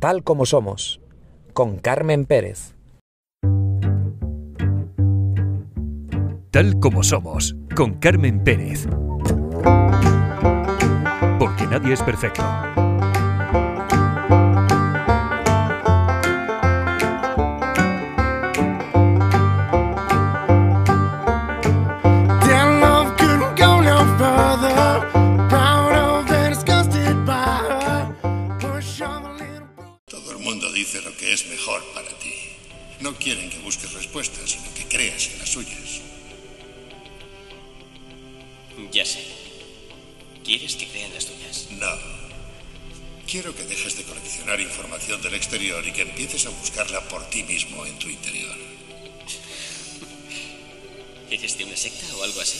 Tal como somos, con Carmen Pérez. Tal como somos, con Carmen Pérez. Porque nadie es perfecto. Quieren que busques respuestas, sino que creas en las suyas. Ya sé. ¿Quieres que crean las tuyas? No. Quiero que dejes de coleccionar información del exterior y que empieces a buscarla por ti mismo en tu interior. ¿Eres de una secta o algo así?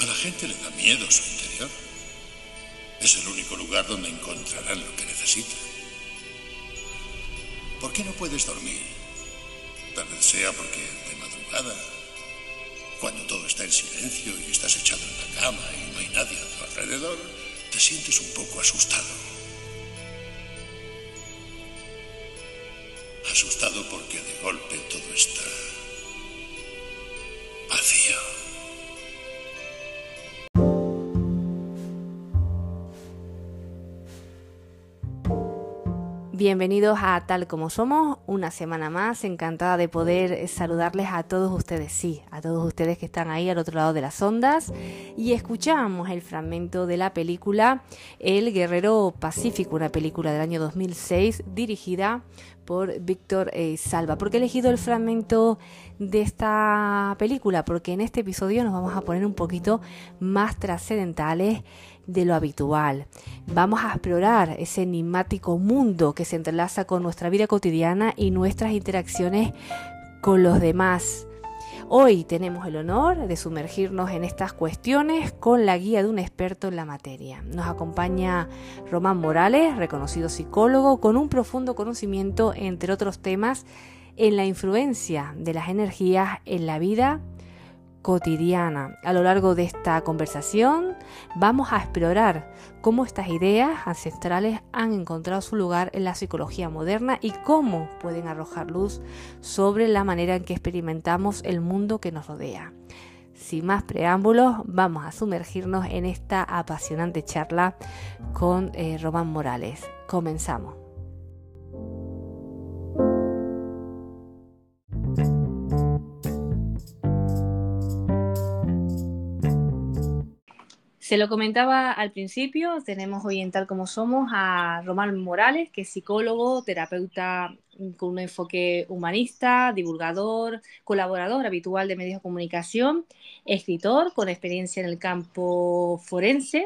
A la gente le da miedo su interior. Es el único lugar donde encontrarán lo que necesitan. ¿Por qué no puedes dormir? Tal vez sea porque de madrugada, cuando todo está en silencio y estás echado en la cama y no hay nadie a tu alrededor, te sientes un poco asustado. Bienvenidos a Tal como Somos, una semana más, encantada de poder saludarles a todos ustedes, sí, a todos ustedes que están ahí al otro lado de las ondas. Y escuchamos el fragmento de la película El Guerrero Pacífico, una película del año 2006 dirigida por Víctor eh, Salva. ¿Por qué he elegido el fragmento de esta película? Porque en este episodio nos vamos a poner un poquito más trascendentales de lo habitual. Vamos a explorar ese enigmático mundo que se entrelaza con nuestra vida cotidiana y nuestras interacciones con los demás. Hoy tenemos el honor de sumergirnos en estas cuestiones con la guía de un experto en la materia. Nos acompaña Román Morales, reconocido psicólogo, con un profundo conocimiento, entre otros temas, en la influencia de las energías en la vida cotidiana. A lo largo de esta conversación vamos a explorar cómo estas ideas ancestrales han encontrado su lugar en la psicología moderna y cómo pueden arrojar luz sobre la manera en que experimentamos el mundo que nos rodea. Sin más preámbulos, vamos a sumergirnos en esta apasionante charla con eh, Román Morales. Comenzamos. Se lo comentaba al principio, tenemos hoy en Tal como Somos a Román Morales, que es psicólogo, terapeuta con un enfoque humanista, divulgador, colaborador habitual de medios de comunicación, escritor con experiencia en el campo forense.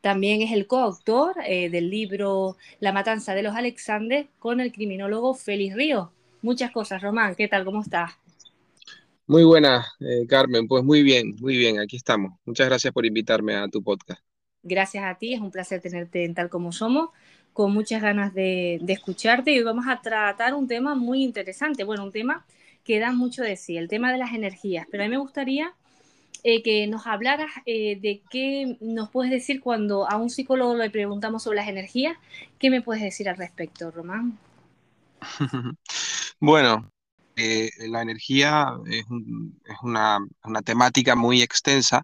También es el coautor eh, del libro La matanza de los Alexandres con el criminólogo Félix Ríos. Muchas cosas, Román. ¿Qué tal? ¿Cómo estás? Muy buena, eh, Carmen. Pues muy bien, muy bien, aquí estamos. Muchas gracias por invitarme a tu podcast. Gracias a ti, es un placer tenerte en tal como somos, con muchas ganas de, escucharte y hoy vamos a tratar un tema muy interesante, bueno, un tema que da mucho de sí, el tema de las energías, pero a mí me gustaría eh, que nos hablaras eh, de qué nos puedes decir cuando a un psicólogo le preguntamos sobre las energías, ¿qué me puedes decir al respecto, Román? bueno, la energía es, una, temática muy extensa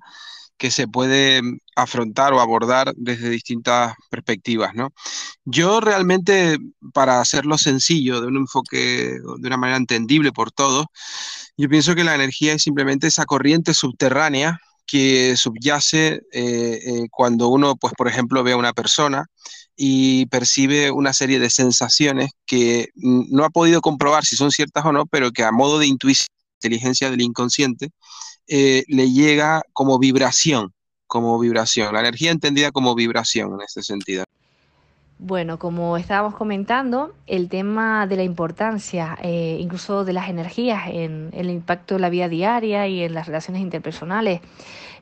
que se puede afrontar o abordar desde distintas perspectivas, ¿no? Yo realmente, para hacerlo sencillo, de un enfoque, de una manera entendible por todos, yo pienso que la energía es simplemente esa corriente subterránea que subyace eh, eh, cuando uno, pues, por ejemplo, ve a una persona y percibe una serie de sensaciones que no ha podido comprobar si son ciertas o no, pero que a modo de intuición, inteligencia del inconsciente, eh, le llega como vibración, como vibración, la energía entendida como vibración en este sentido. Bueno, como estábamos comentando, el tema de la importancia, eh, incluso de las energías en el impacto de la vida diaria y en las relaciones interpersonales,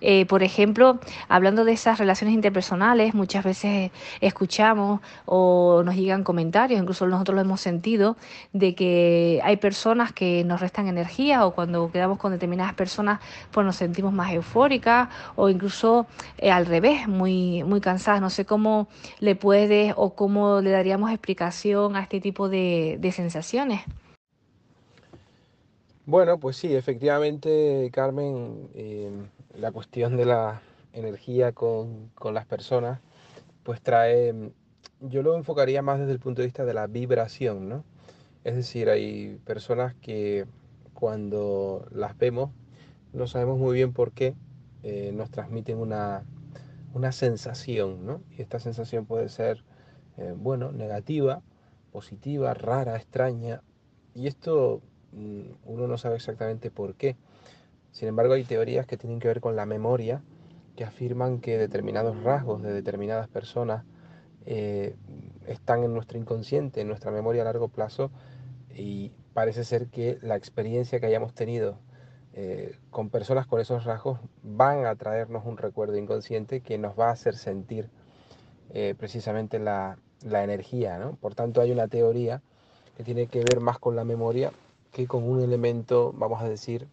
eh, por ejemplo, hablando de esas relaciones interpersonales, muchas veces escuchamos o nos llegan comentarios, incluso nosotros lo hemos sentido, de que hay personas que nos restan energía o cuando quedamos con determinadas personas pues nos sentimos más eufóricas o incluso eh, al revés, muy, muy cansadas. No sé cómo le puedes o cómo le daríamos explicación a este tipo de, sensaciones. Bueno, pues sí, efectivamente, Carmen, eh, la cuestión de la energía con, con, las personas, pues trae, yo lo enfocaría más desde el punto de vista de la vibración, ¿no? Es decir, hay personas que cuando las vemos no sabemos muy bien por qué eh, nos transmiten una, una sensación, ¿no? Y esta sensación puede ser, eh, bueno, negativa, positiva, rara, extraña. Y esto mm, uno no sabe exactamente por qué. Sin embargo, hay teorías que tienen que ver con la memoria, que afirman que determinados rasgos de determinadas personas eh, están en nuestro inconsciente, en nuestra memoria a largo plazo, y parece ser que la experiencia que hayamos tenido eh, con personas con esos rasgos van a traernos un recuerdo inconsciente que nos va a hacer sentir eh, precisamente la, energía. Por tanto, hay una teoría que tiene que ver más con la memoria que con un elemento, vamos a decir,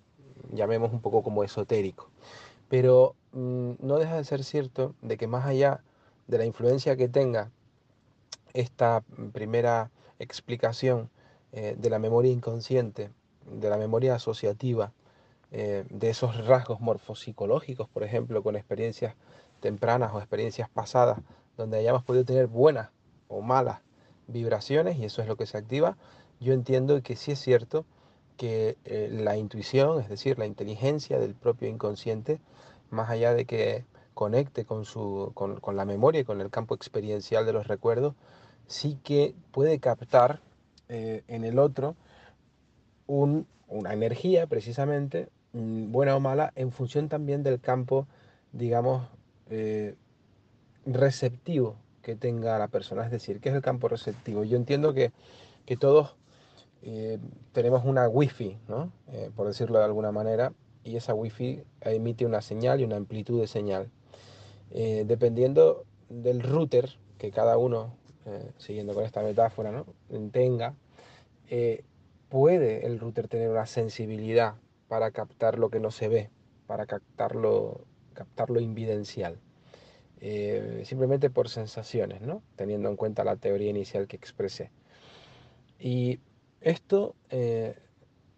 llamemos un poco como esotérico. Pero mm, no deja de ser cierto de que más allá de la influencia que tenga esta primera explicación eh, de la memoria inconsciente, de la memoria asociativa, eh, de esos rasgos morfopsicológicos, por ejemplo, con experiencias tempranas o experiencias pasadas, donde hayamos podido tener buenas o malas vibraciones, y eso es lo que se activa, yo entiendo que sí es cierto que eh, la intuición, es decir, la inteligencia del propio inconsciente, más allá de que conecte con, su, con, la memoria y con el campo experiencial de los recuerdos, sí que puede captar eh, en el otro una energía precisamente buena o mala, en función también del campo, digamos, eh, receptivo que tenga la persona. Es decir, ¿qué es el campo receptivo? Yo entiendo que, todos eh, tenemos una wifi, ¿no? Eh, por decirlo de alguna manera, y esa wifi emite una señal y una amplitud de señal. dependiendo del router que cada uno, siguiendo con esta metáfora, ¿no? tenga, puede el router tener una sensibilidad para captar lo que no se ve, para captarlo, captarlo invidencial. Eh, simplemente por sensaciones, ¿no? teniendo en cuenta la teoría inicial que expresé. Y esto eh,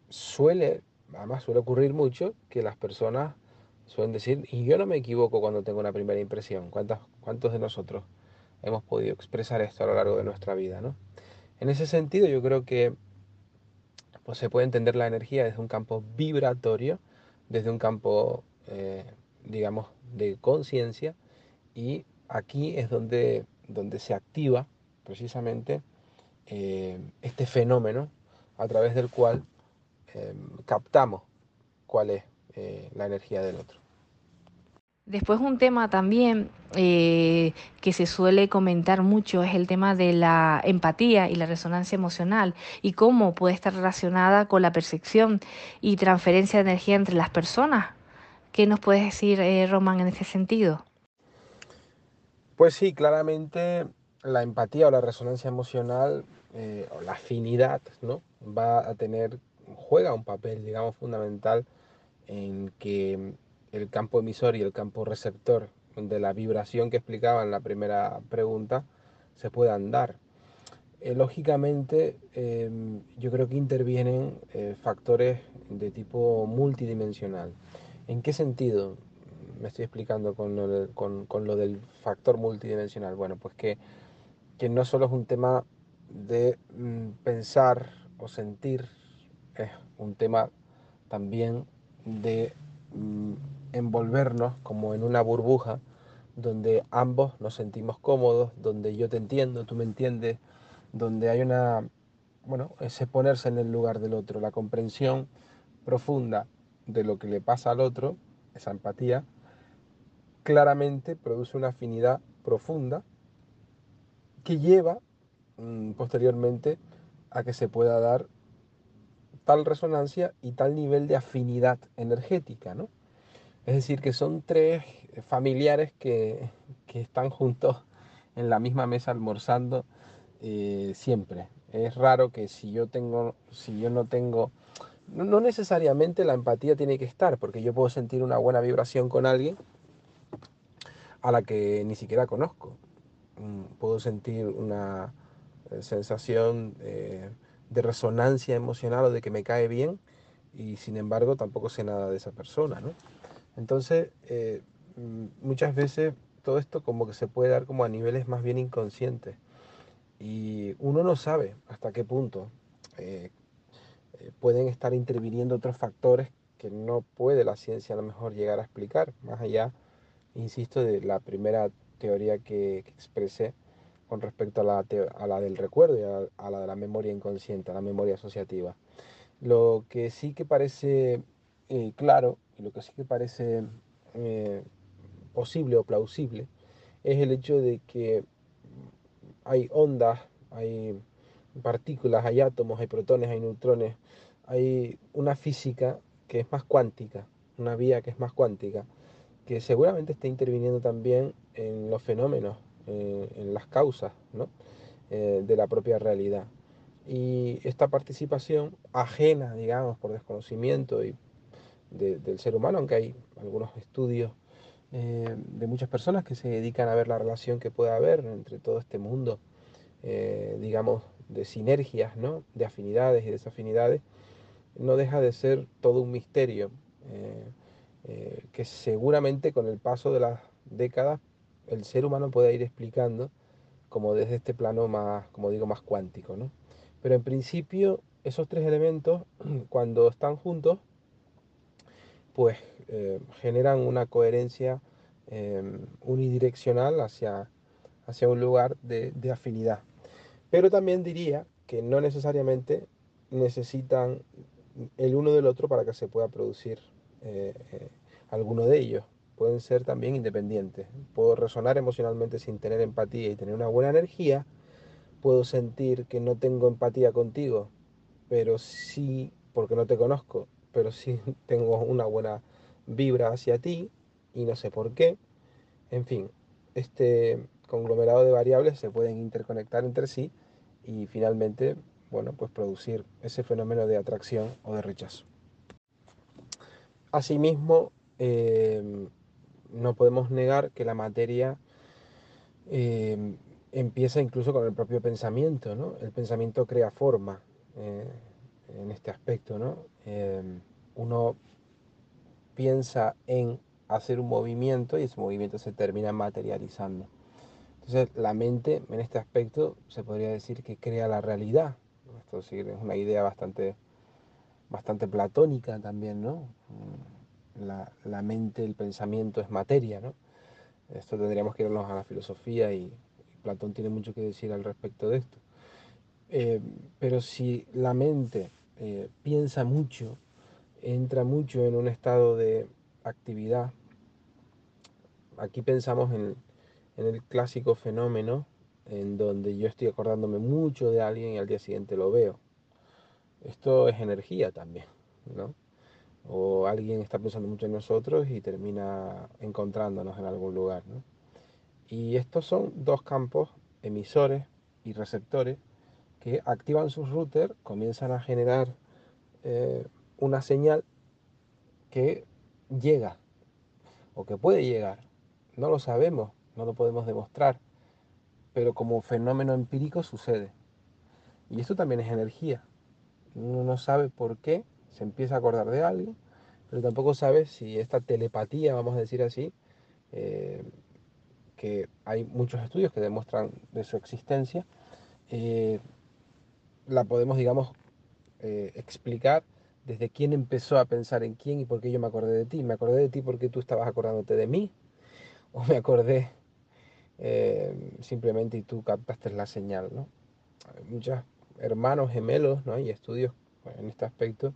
suele, además suele ocurrir mucho, que las personas suelen decir, y yo no me equivoco cuando tengo una primera impresión. ¿Cuántos, cuántos de nosotros hemos podido expresar esto a lo largo de nuestra vida? ¿no? En ese sentido, yo creo que pues se puede entender la energía desde un campo vibratorio, desde un campo, eh, digamos, de conciencia, y aquí es donde, donde se activa precisamente eh, este fenómeno a través del cual eh, captamos cuál es la energía del otro. Después un tema también eh, que se suele comentar mucho es el tema de la empatía y la resonancia emocional y cómo puede estar relacionada con la percepción y transferencia de energía entre las personas. ¿Qué nos puedes decir, eh, Román, en ese sentido? Pues sí, claramente la empatía o la resonancia emocional eh, o la afinidad ¿no? Va a tener, juega un papel, digamos, fundamental en que el campo emisor y el campo receptor de la vibración que explicaba en la primera pregunta se puedan dar. Eh, lógicamente, em, yo creo que intervienen eh, factores de tipo multidimensional. ¿En qué sentido? Me estoy explicando con lo, del factor multidimensional. Bueno, pues que, que no solo es un tema de mm, pensar o sentir, es un tema también de mm, envolvernos como en una burbuja donde ambos nos sentimos cómodos, donde yo te entiendo, tú me entiendes, donde hay una, bueno, ese ponerse en el lugar del otro, la comprensión profunda de lo que le pasa al otro, esa empatía, claramente produce una afinidad profunda que lleva mm, posteriormente a que se pueda dar tal resonancia y tal nivel de afinidad energética, ¿no? Es decir, que son tres familiares que, están juntos en la misma mesa almorzando eh, siempre. Es raro que si yo tengo, si yo no tengo, no, necesariamente la empatía tiene que estar, porque yo puedo sentir una buena vibración con alguien a la que ni siquiera conozco. mm, puedo sentir una sensación eh, de resonancia emocional o de que me cae bien y sin embargo tampoco sé nada de esa persona, ¿no? Entonces, eh, mm, muchas veces todo esto como que se puede dar como a niveles más bien inconscientes y uno no sabe hasta qué punto pueden estar interviniendo otros factores que no puede la ciencia a lo mejor llegar a explicar, más allá, insisto, de la primera teoría que, expresé con respecto a la, a la del recuerdo y a, la de la memoria inconsciente, a la memoria asociativa. Lo que sí que parece eh, claro y lo que sí que parece eh, posible o plausible es el hecho de que hay ondas, hay partículas, hay átomos, hay protones, hay neutrones, hay una física que es más cuántica, una vía que es más cuántica, que seguramente está interviniendo también en los fenómenos, eh, en las causas eh, de la propia realidad. Y esta participación ajena, digamos, por desconocimiento y del ser humano, aunque hay algunos estudios eh, de muchas personas que se dedican a ver la relación que puede haber entre todo este mundo, digamos, de sinergias, ¿no? de afinidades y desafinidades, no deja de ser todo un misterio que seguramente con el paso de las décadas el ser humano puede ir explicando como desde este plano más, como digo, más cuántico. ¿no? Pero en principio esos tres elementos cuando están juntos pues eh, generan una coherencia unidireccional hacia, hacia un lugar de, de afinidad. Pero también diría que no necesariamente necesitan el uno del otro para que se pueda producir eh, eh, alguno de ellos. Pueden ser también independientes. Puedo resonar emocionalmente sin tener empatía y tener una buena energía. Puedo sentir que no tengo empatía contigo, pero sí, porque no te conozco, pero sí tengo una buena vibra hacia ti y no sé por qué. En fin, este conglomerado de variables se pueden interconectar entre sí y finalmente bueno, pues producir ese fenómeno de atracción o de rechazo. Asimismo, em, no podemos negar que la materia em, empieza incluso con el propio pensamiento, ¿no? El pensamiento crea forma eh, en este aspecto, ¿no? Em, uno piensa en hacer un movimiento y ese movimiento se termina materializando. Entonces, la mente en este aspecto se podría decir que crea la realidad, esto es una idea bastante, bastante platónica también, ¿no? Mm, la, mente, el pensamiento es materia, ¿no? Esto tendríamos que irnos a la filosofía y, Platón tiene mucho que decir al respecto de esto. Eh, pero si la mente eh, piensa mucho, entra mucho en un estado de actividad, aquí pensamos en, en el clásico fenómeno en donde yo estoy acordándome mucho de alguien y al día siguiente lo veo. Esto es energía también, ¿no? O alguien está pensando mucho en nosotros y termina encontrándonos en algún lugar, ¿no? Y estos son dos campos emisores y receptores que activan sus routers, comienzan a generar eh, una señal que llega o que puede llegar. No lo sabemos, no lo podemos demostrar, pero como fenómeno empírico sucede. Y esto también es energía. Uno no sabe por qué se empieza a acordar de algo, pero tampoco sabe si esta telepatía, vamos a decir así, eh, que hay muchos estudios que demuestran de su existencia, eh, la podemos, digamos, eh, explicar desde quién empezó a pensar en quién y por qué yo me acordé de ti. Me acordé de ti porque tú estabas acordándote de mí, o me acordé simplemente y tú captaste la señal, ¿no? Hay muchos hermanos gemelos, ¿no? Hay estudios en este aspecto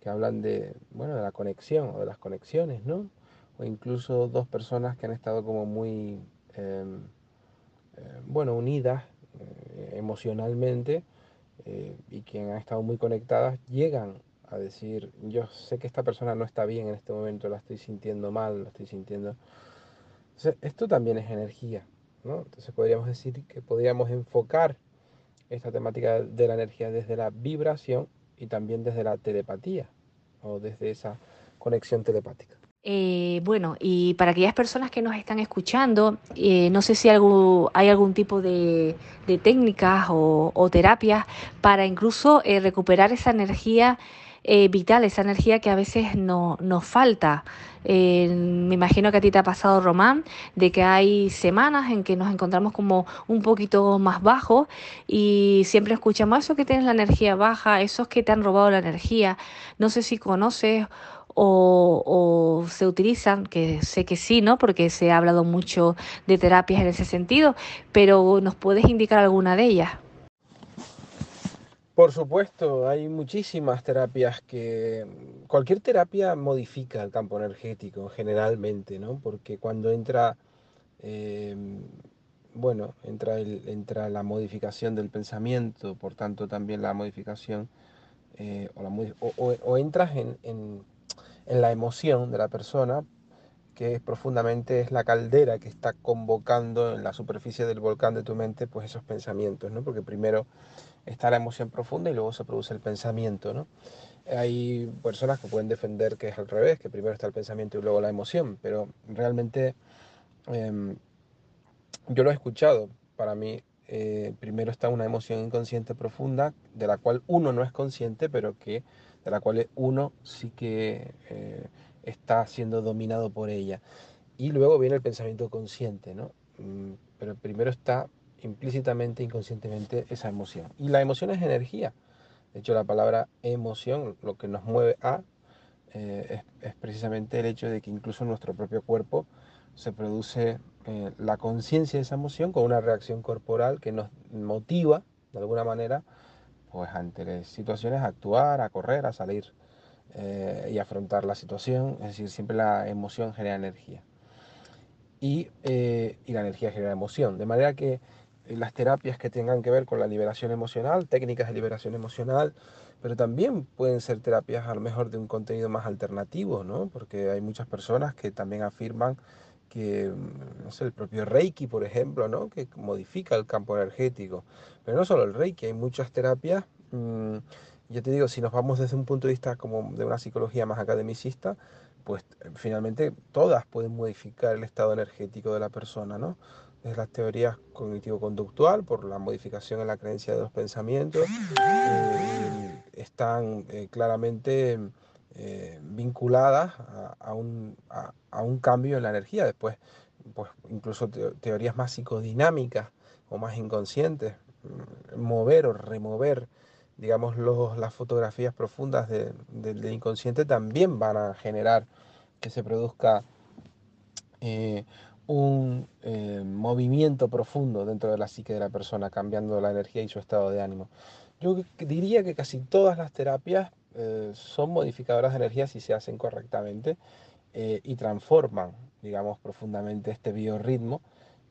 que hablan de, bueno, de la conexión o de las conexiones, ¿no? O incluso dos personas que han estado como muy, em, eh, bueno, unidas eh, emocionalmente y que han estado muy conectadas, llegan a decir, yo sé que esta persona no está bien en este momento, la estoy sintiendo mal, la estoy sintiendo esto también es energía, ¿no? Entonces podríamos decir que podríamos enfocar esta temática de la energía desde la vibración y también desde la telepatía o desde esa conexión telepática. Eh, bueno, y para aquellas personas que nos están escuchando, eh, no sé si algo, hay algún tipo de, técnicas o, terapias para incluso eh, recuperar esa energía vital, esa energía que a veces no, nos falta. me imagino que a ti te ha pasado, Román, de que hay semanas en que nos encontramos como un poquito más bajos y siempre escuchamos eso que tienes la energía baja, esos que te han robado la energía. No sé si conoces o, se utilizan, que sé que sí, ¿no? Porque se ha hablado mucho de terapias en ese sentido, pero ¿nos puedes indicar alguna de ellas? Por supuesto, hay muchísimas terapias que... Cualquier terapia modifica el campo energético generalmente, ¿no? Porque cuando entra, eh, bueno, entra, la modificación del pensamiento, por tanto también la modificación, eh, o, entras en, en la emoción de la persona, que es profundamente es la caldera que está convocando en la superficie del volcán de tu mente, pues esos pensamientos, ¿no? Porque primero está la emoción profunda y luego se produce el pensamiento, ¿no? Hay personas que pueden defender que es al revés, que primero está el pensamiento y luego la emoción, pero realmente em, yo lo he escuchado. Para mí, eh, primero está una emoción inconsciente profunda, de la cual uno no es consciente, pero que de la cual uno sí que eh, está siendo dominado por ella. Y luego viene el pensamiento consciente, ¿no? Mm, pero primero está implícitamente, inconscientemente esa emoción. Y la emoción es energía. De hecho, la palabra emoción, lo que nos mueve a, eh, es, precisamente el hecho de que incluso en nuestro propio cuerpo se produce eh, la conciencia de esa emoción con una reacción corporal que nos motiva, de alguna manera, pues ante situaciones a actuar, a correr, a salir eh, y afrontar la situación. Es decir, siempre la emoción genera energía. Y, eh, y, la energía genera emoción. De manera que las terapias que tengan que ver con la liberación emocional, técnicas de liberación emocional, pero también pueden ser terapias a lo mejor de un contenido más alternativo, ¿no? Porque hay muchas personas que también afirman que, mm, no sé, el propio Reiki, por ejemplo, ¿no? Que modifica el campo energético. Pero no solo el Reiki, hay muchas terapias. Mm, yo te digo, si nos vamos desde un punto de vista como de una psicología más academicista, pues eh, finalmente todas pueden modificar el estado energético de la persona, ¿no? Desde las teorías cognitivo-conductual, por la modificación en la creencia de los pensamientos, eh, están eh, claramente eh, vinculadas a, un, a, un, cambio en la energía. Después, pues incluso teorías más psicodinámicas o más inconscientes, mm, mover o remover, digamos, los, las fotografías profundas del inconsciente también van a generar que se produzca un eh, movimiento profundo dentro de la psique de la persona, cambiando la energía y su estado de ánimo. Yo diría que casi todas las terapias eh, son modificadoras de energía si se hacen correctamente eh, y transforman, digamos, profundamente este biorritmo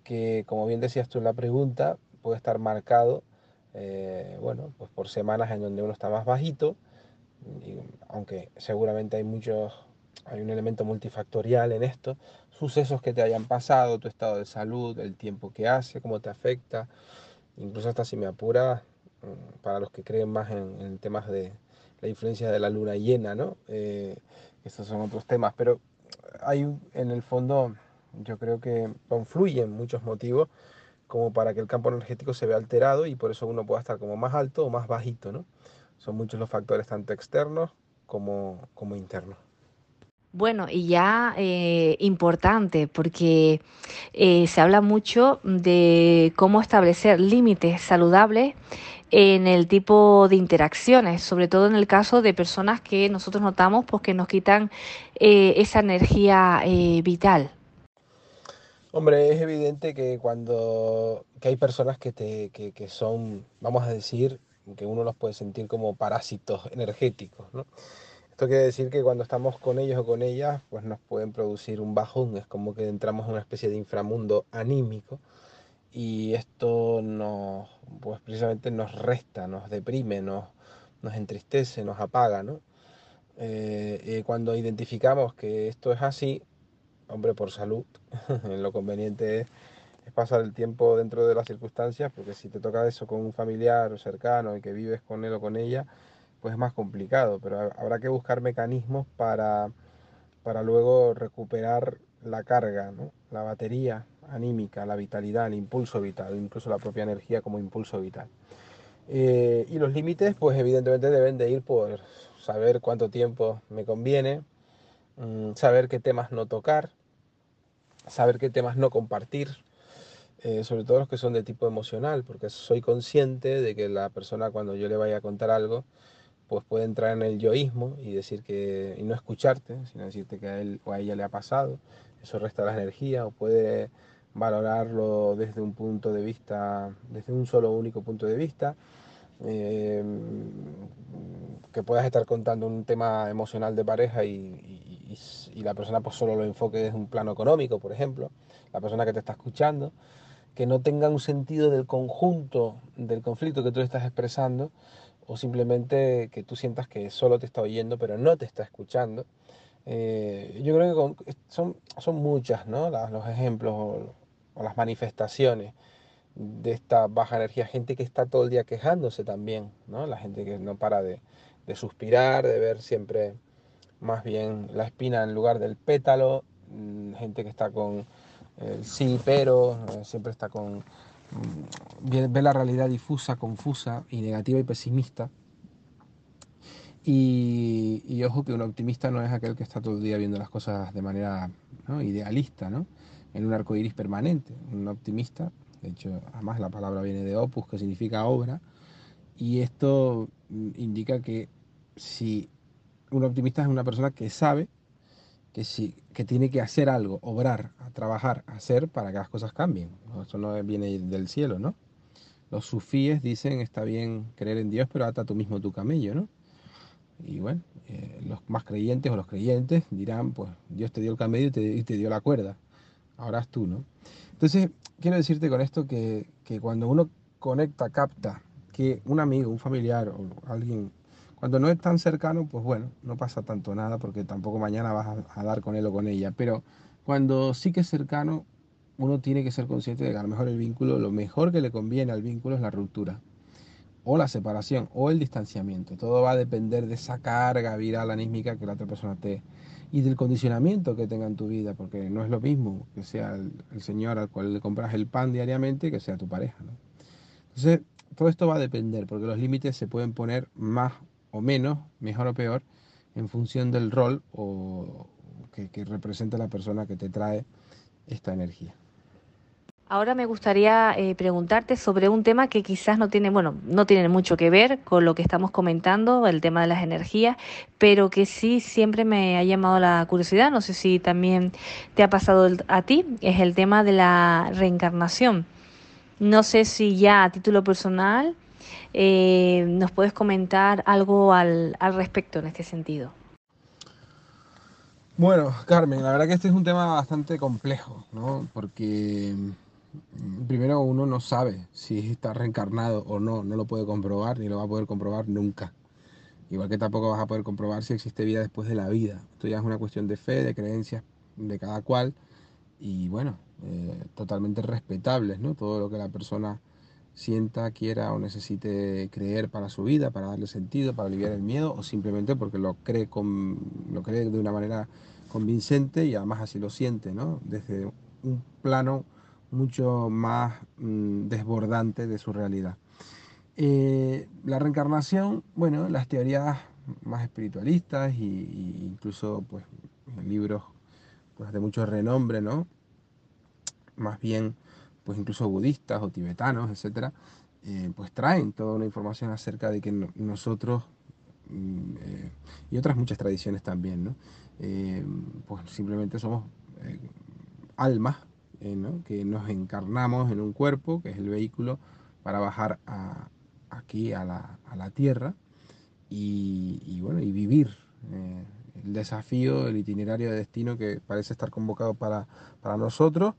que, como bien decías tú en la pregunta, puede estar marcado, bueno, pues por semanas en donde uno está más bajito, aunque seguramente hay muchos, hay un elemento multifactorial en esto, sucesos que te hayan pasado, tu estado de salud, el tiempo que hace, cómo te afecta, incluso hasta si me apura, mm, para los que creen más en temas de, la influencia de la luna llena, ¿no? Eh, estos son otros temas, pero hay en el fondo, yo creo que confluyen muchos motivos como para que el campo energético se vea alterado y por eso uno pueda estar como más alto o más bajito, ¿no? Son muchos los factores tanto externos como, como internos. Bueno, y ya eh, importante, porque eh, se habla mucho de cómo establecer límites saludables en el tipo de interacciones, sobre todo en el caso de personas que nosotros notamos pues, que nos quitan eh, esa energía eh, vital. Hombre, es evidente que cuando que hay personas que, te, que, que son, vamos a decir, que uno los puede sentir como parásitos energéticos, ¿no? Esto quiere decir que cuando estamos con ellos o con ellas, pues nos pueden producir un bajón, es como que entramos en una especie de inframundo anímico y esto nos, pues precisamente nos resta, nos deprime, nos, nos entristece, nos apaga, ¿no? Eh, eh, cuando identificamos que esto es así, hombre, por salud, lo conveniente es, pasar el tiempo dentro de las circunstancias, porque si te toca eso con un familiar cercano y que vives con él o con ella, pues es más complicado, pero habrá que buscar mecanismos para para luego recuperar la carga, la batería anímica, la vitalidad, el impulso vital, incluso la propia energía como impulso vital. Eh, y los límites, pues evidentemente deben de ir por saber cuánto tiempo me conviene, mm, saber qué temas no tocar, saber qué temas no compartir, eh, sobre todo los que son de tipo emocional, porque soy consciente de que la persona cuando yo le vaya a contar algo, pues puede entrar en el yoísmo y decir que y no escucharte, sino decirte que a él o a ella le ha pasado, eso resta la energía o puede valorarlo desde un punto de vista, desde un solo único punto de vista, eh, que puedas estar contando un tema emocional de pareja y, y, la persona pues solo lo enfoque desde un plano económico, por ejemplo, la persona que te está escuchando, que no tenga un sentido del conjunto del conflicto que tú estás expresando, o simplemente que tú sientas que solo te está oyendo pero no te está escuchando. Eh, yo creo que son, son muchas ¿no? los ejemplos o, las manifestaciones de esta baja energía. Gente que está todo el día quejándose también, ¿no? la gente que no para de, de suspirar, de ver siempre más bien la espina en lugar del pétalo, mm, gente que está con el sí, pero, eh, siempre está con ve la realidad difusa, confusa y negativa y pesimista. Y, ojo que un optimista no es aquel que está todo el día viendo las cosas de manera idealista, ¿no? en un arco iris permanente. Un optimista, de hecho, además la palabra viene de opus, que significa obra, y esto mm, indica que si un optimista es una persona que sabe que, sí, que tiene que hacer algo, obrar, trabajar, hacer para que las cosas cambien. Eso no viene del cielo, ¿no? Los sufíes dicen, está bien creer en Dios, pero ata tú mismo tu camello, ¿no? Y bueno, eh, los más creyentes o los creyentes dirán, pues Dios te dio el camello y te, y te dio la cuerda, ahora es tú, ¿no? Entonces, quiero decirte con esto que, que cuando uno conecta, capta que un amigo, un familiar o alguien cuando no es tan cercano, pues bueno, no pasa tanto nada porque tampoco mañana vas a, dar con él o con ella. Pero cuando sí que es cercano, uno tiene que ser consciente de que a lo mejor el vínculo, lo mejor que le conviene al vínculo es la ruptura o la separación o el distanciamiento. Todo va a depender de esa carga viral anísmica que la otra persona te y del condicionamiento que tenga en tu vida, porque no es lo mismo que sea el, señor al cual le compras el pan diariamente que sea tu pareja. Entonces, todo esto va a depender, porque los límites se pueden poner más o menos, mejor o peor, en función del rol o que, representa la persona que te trae esta energía. Ahora me gustaría eh, preguntarte sobre un tema que quizás no tiene, bueno, no tiene mucho que ver con lo que estamos comentando, el tema de las energías, pero que sí siempre me ha llamado la curiosidad. No sé si también te ha pasado a ti, es el tema de la reencarnación. No sé si ya a título personal eh, ¿Nos puedes comentar algo al, respecto en este sentido? Bueno, Carmen, la verdad que este es un tema bastante complejo, ¿no? Porque mm, primero uno no sabe si está reencarnado o no, no lo puede comprobar ni lo va a poder comprobar nunca. Igual que tampoco vas a poder comprobar si existe vida después de la vida. Esto ya es una cuestión de fe, de creencias de cada cual y bueno, eh, totalmente respetables, ¿no? Todo lo que la persona sienta, quiera o necesite creer para su vida, para darle sentido, para aliviar el miedo o simplemente porque lo cree, con, lo cree de una manera convincente y además así lo siente, ¿no? Desde un plano mucho más mm, desbordante de su realidad. Eh, la reencarnación, bueno, las teorías más espiritualistas e incluso pues libros pues, de mucho renombre, ¿no? Más bien pues incluso budistas o tibetanos, etcétera, eh, pues traen toda una información acerca de que nosotros mm, eh, y otras muchas tradiciones también, ¿no? Eh, pues simplemente somos almas que nos encarnamos en un cuerpo, que es el vehículo para bajar aquí a la, tierra y, bueno, y vivir el desafío, el itinerario de destino que parece estar convocado para, para nosotros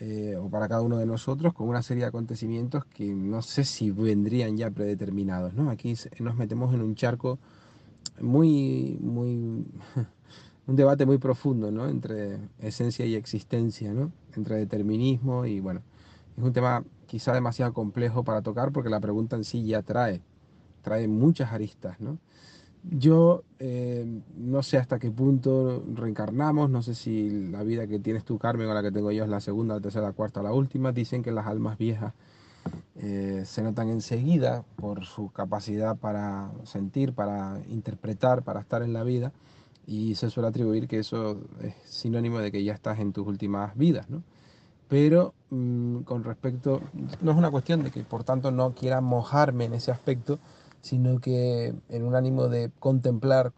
eh, o para cada uno de nosotros con una serie de acontecimientos que no sé si vendrían ya predeterminados. ¿no? Aquí nos metemos en un charco muy, muy, un debate muy profundo ¿no? entre esencia y existencia, ¿no? entre determinismo y bueno, es un tema quizá demasiado complejo para tocar porque la pregunta en sí ya trae, trae muchas aristas. ¿no? Yo eh, no sé hasta qué punto reencarnamos, no sé si la vida que tienes tú, Carmen, o la que tengo yo es la segunda, la tercera, la cuarta la última. Dicen que las almas viejas eh, se notan enseguida por su capacidad para sentir, para interpretar, para estar en la vida, y se suele atribuir que eso es sinónimo de que ya estás en tus últimas vidas, ¿no? Pero mm, con respecto, no es una cuestión de que por tanto no quiera mojarme en ese aspecto, sino que en un ánimo de contemplar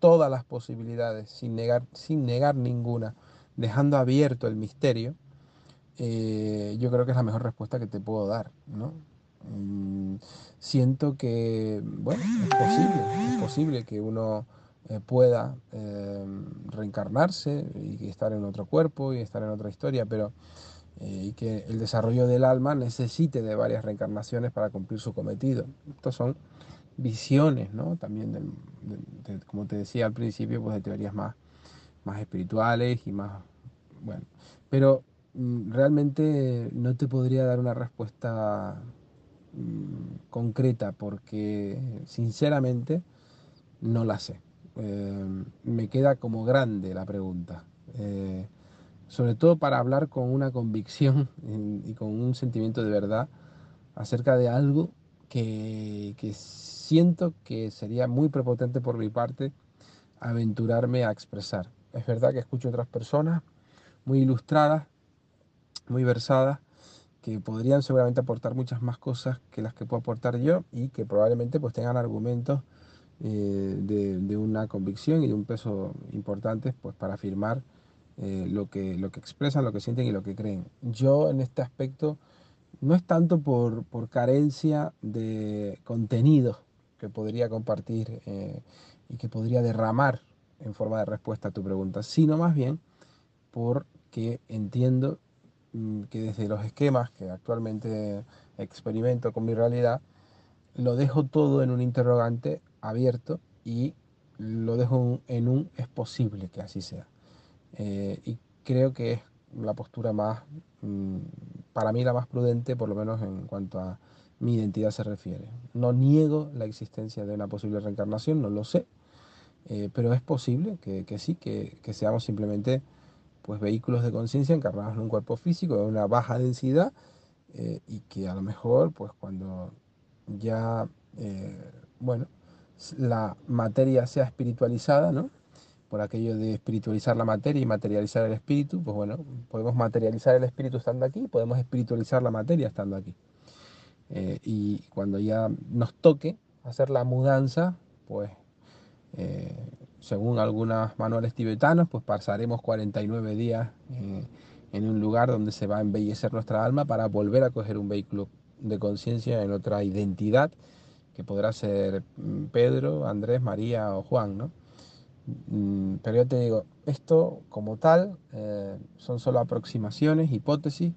todas las posibilidades sin negar, sin negar ninguna, dejando abierto el misterio, eh, yo creo que es la mejor respuesta que te puedo dar, ¿no? Mm, siento que, bueno, es posible, es posible que uno eh, pueda eh, reencarnarse y estar en otro cuerpo y estar en otra historia, pero y que el desarrollo del alma necesite de varias reencarnaciones para cumplir su cometido. Estos son visiones, ¿no? También, como te decía al principio, pues de teorías más, más espirituales y más, bueno, pero Mm, realmente no te podría dar una respuesta mm, concreta porque sinceramente no la sé. Eh, me queda como grande la pregunta. Eh, sobre todo para hablar con una convicción y con un sentimiento de verdad acerca de algo que, que siento que sería muy prepotente por mi parte aventurarme a expresar. Es verdad que escucho otras personas muy ilustradas muy versadas que podrían seguramente aportar muchas más cosas que las que puedo aportar yo y que probablemente pues tengan argumentos eh, de, una convicción y de un peso importante pues para afirmar eh, lo, que, lo que expresan, lo que sienten y lo que creen. Yo en este aspecto no es tanto por, por carencia de contenido que podría compartir eh, y que podría derramar en forma de respuesta a tu pregunta, sino más bien porque entiendo Mm, que desde los esquemas que actualmente experimento con mi realidad, lo dejo todo en un interrogante abierto y lo dejo en un es posible que así sea. Eh, y creo que es la postura más, mm, para mí la más prudente, por lo menos en cuanto a mi identidad se refiere. No niego la existencia de una posible reencarnación, no lo sé, eh, pero es posible que, sí, que, seamos simplemente pues vehículos de conciencia encarnados en un cuerpo físico de una baja densidad eh, y que a lo mejor pues cuando ya eh, bueno la materia sea espiritualizada no por aquello de espiritualizar la materia y materializar el espíritu pues bueno podemos materializar el espíritu estando aquí podemos espiritualizar la materia estando aquí eh, y cuando ya nos toque hacer la mudanza pues según algunos manuales tibetanos, pues pasaremos 49 días eh, en un lugar donde se va a embellecer nuestra alma para volver a coger un vehículo de conciencia en otra identidad, que podrá ser mm, Pedro, Andrés, María o Juan, ¿no? Mm, pero yo te digo, esto como tal eh, son solo aproximaciones, hipótesis,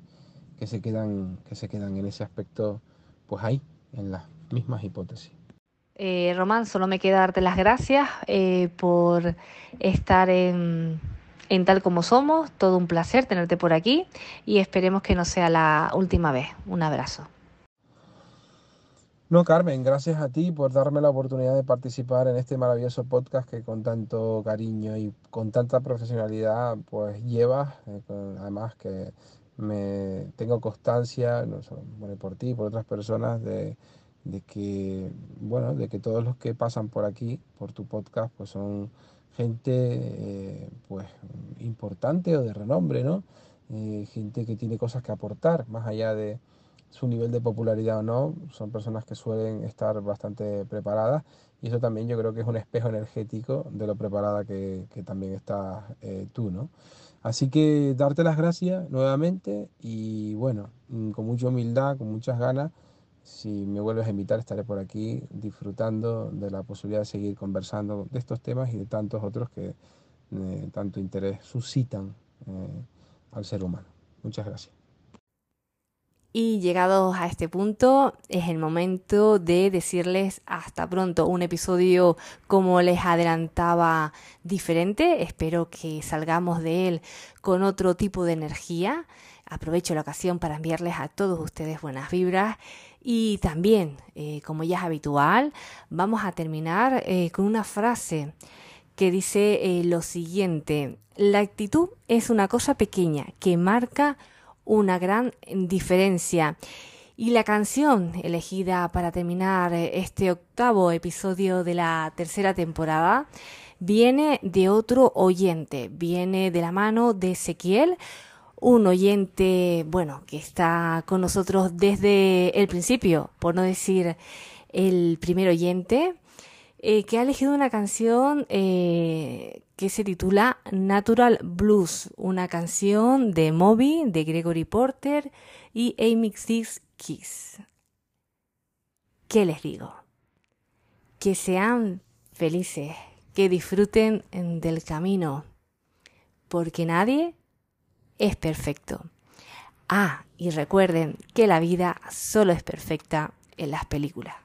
que se quedan, que se quedan en ese aspecto, pues ahí, en las mismas hipótesis. Eh, Román, solo me queda darte las gracias eh, por estar en, Tal como Somos. Todo un placer tenerte por aquí y esperemos que no sea la última vez. Un abrazo. No, Carmen, gracias a ti por darme la oportunidad de participar en este maravilloso podcast que con tanto cariño y con tanta profesionalidad pues llevas. Eh, además que me tengo constancia, no solo por ti, por otras personas, de de que, bueno, de que todos los que pasan por aquí, por tu podcast, pues son gente eh, pues importante o de renombre, ¿no? Eh, gente que tiene cosas que aportar, más allá de su nivel de popularidad o no, son personas que suelen estar bastante preparadas y eso también yo creo que es un espejo energético de lo preparada que, también estás eh, tú, ¿no? Así que darte las gracias nuevamente y bueno, mm, con mucha humildad, con muchas ganas si me vuelves a invitar, estaré por aquí disfrutando de la posibilidad de seguir conversando de estos temas y de tantos otros que eh, tanto interés suscitan eh, al ser humano. Muchas gracias. Y llegados a este punto, es el momento de decirles hasta pronto. Un episodio, como les adelantaba, diferente. Espero que salgamos de él con otro tipo de energía Aprovecho la ocasión para enviarles a todos ustedes buenas vibras y también, eh, como ya es habitual, vamos a terminar eh, con una frase que dice eh, lo siguiente, la actitud es una cosa pequeña que marca una gran diferencia. Y la canción elegida para terminar este octavo episodio de la tercera temporada viene de otro oyente, viene de la mano de Ezequiel, un oyente, bueno, que está con nosotros desde el principio, por no decir el primer oyente, eh, que ha elegido una canción eh, que se titula Natural Blues, una canción de Moby, de Gregory Porter y Amy Six Kiss. ¿Qué les digo? Que sean felices, que disfruten del camino, porque nadie es perfecto. Ah, y recuerden que la vida solo es perfecta en las películas.